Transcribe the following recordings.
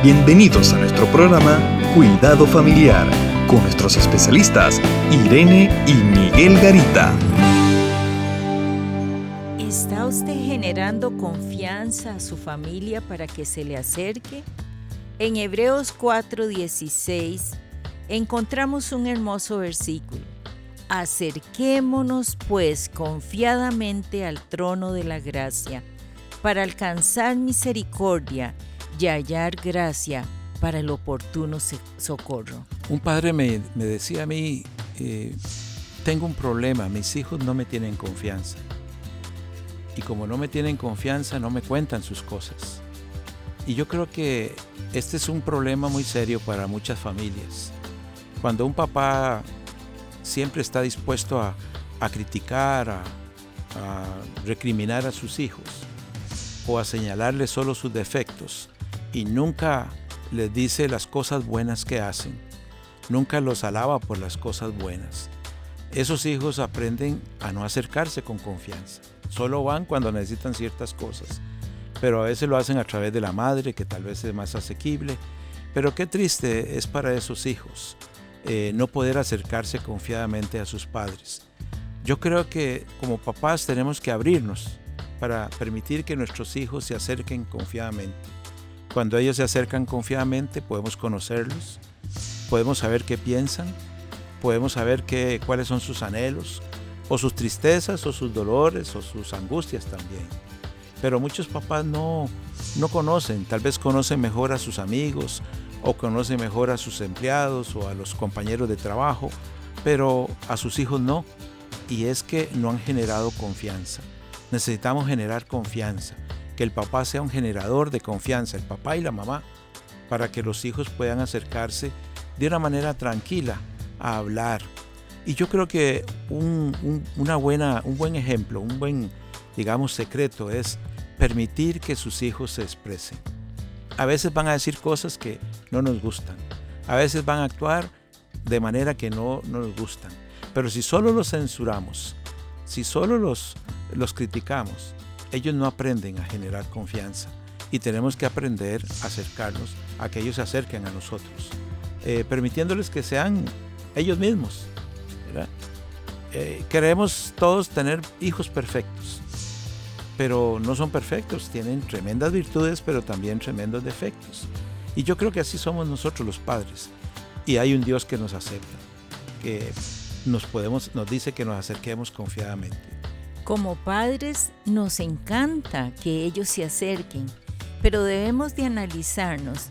Bienvenidos a nuestro programa Cuidado Familiar con nuestros especialistas Irene y Miguel Garita. ¿Está usted generando confianza a su familia para que se le acerque? En Hebreos 4:16 encontramos un hermoso versículo. Acerquémonos pues confiadamente al trono de la gracia para alcanzar misericordia hallar gracia para el oportuno socorro. Un padre me, decía a mí, eh, tengo un problema, mis hijos no me tienen confianza. Y como no me tienen confianza, no me cuentan sus cosas. Y yo creo que este es un problema muy serio para muchas familias. Cuando un papá siempre está dispuesto a, criticar, a, a recriminar a sus hijos o a señalarles solo sus defectos y nunca les dice las cosas buenas que hacen, nunca los alaba por las cosas buenas. Esos hijos aprenden a no acercarse con confianza, solo van cuando necesitan ciertas cosas, pero a veces lo hacen a través de la madre, que tal vez es más asequible, pero qué triste es para esos hijos eh, no poder acercarse confiadamente a sus padres. Yo creo que como papás tenemos que abrirnos para permitir que nuestros hijos se acerquen confiadamente. Cuando ellos se acercan confiadamente podemos conocerlos, podemos saber qué piensan, podemos saber qué, cuáles son sus anhelos, o sus tristezas, o sus dolores, o sus angustias también. Pero muchos papás no, no conocen, tal vez conocen mejor a sus amigos, o conocen mejor a sus empleados o a los compañeros de trabajo, pero a sus hijos no. Y es que no han generado confianza. Necesitamos generar confianza que el papá sea un generador de confianza, el papá y la mamá, para que los hijos puedan acercarse de una manera tranquila a hablar. Y yo creo que un, una buena, un buen ejemplo, un buen, digamos, secreto es permitir que sus hijos se expresen. A veces van a decir cosas que no nos gustan. A veces van a actuar de manera que no, no nos gustan. Pero si solo los censuramos, si solo los, los criticamos, ellos no aprenden a generar confianza y tenemos que aprender a acercarnos a que ellos se acerquen a nosotros, eh, permitiéndoles que sean ellos mismos. Eh, queremos todos tener hijos perfectos, pero no son perfectos, tienen tremendas virtudes, pero también tremendos defectos. Y yo creo que así somos nosotros los padres. Y hay un Dios que nos acepta, que nos, podemos, nos dice que nos acerquemos confiadamente. Como padres nos encanta que ellos se acerquen, pero debemos de analizarnos.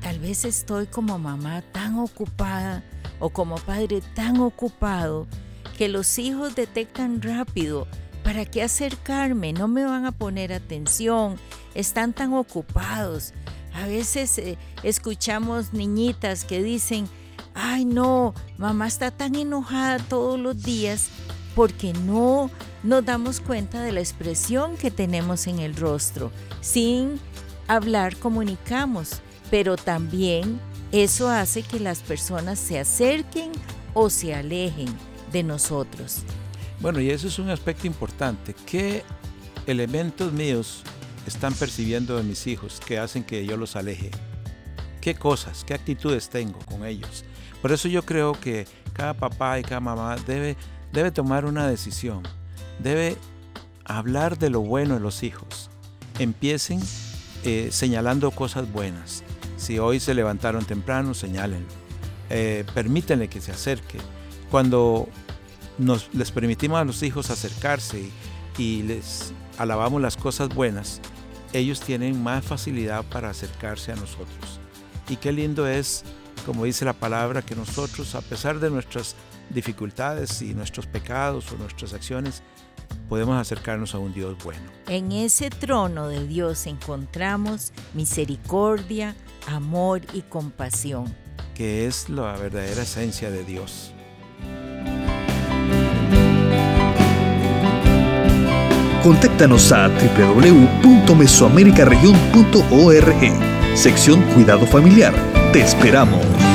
Tal vez estoy como mamá tan ocupada o como padre tan ocupado que los hijos detectan rápido ¿para qué acercarme? No me van a poner atención, están tan ocupados. A veces eh, escuchamos niñitas que dicen, ay no, mamá está tan enojada todos los días porque no nos damos cuenta de la expresión que tenemos en el rostro. Sin hablar comunicamos, pero también eso hace que las personas se acerquen o se alejen de nosotros. Bueno, y eso es un aspecto importante. ¿Qué elementos míos están percibiendo de mis hijos que hacen que yo los aleje? ¿Qué cosas, qué actitudes tengo con ellos? Por eso yo creo que cada papá y cada mamá debe, debe tomar una decisión debe hablar de lo bueno de los hijos. Empiecen eh, señalando cosas buenas. Si hoy se levantaron temprano, señálenlo. Eh, permítanle que se acerque. Cuando nos, les permitimos a los hijos acercarse y, y les alabamos las cosas buenas, ellos tienen más facilidad para acercarse a nosotros. Y qué lindo es, como dice la palabra, que nosotros, a pesar de nuestras dificultades y nuestros pecados o nuestras acciones, podemos acercarnos a un Dios bueno. En ese trono de Dios encontramos misericordia, amor y compasión. Que es la verdadera esencia de Dios. Contáctanos a www.mesoamericaregion.org, sección Cuidado Familiar. Te esperamos.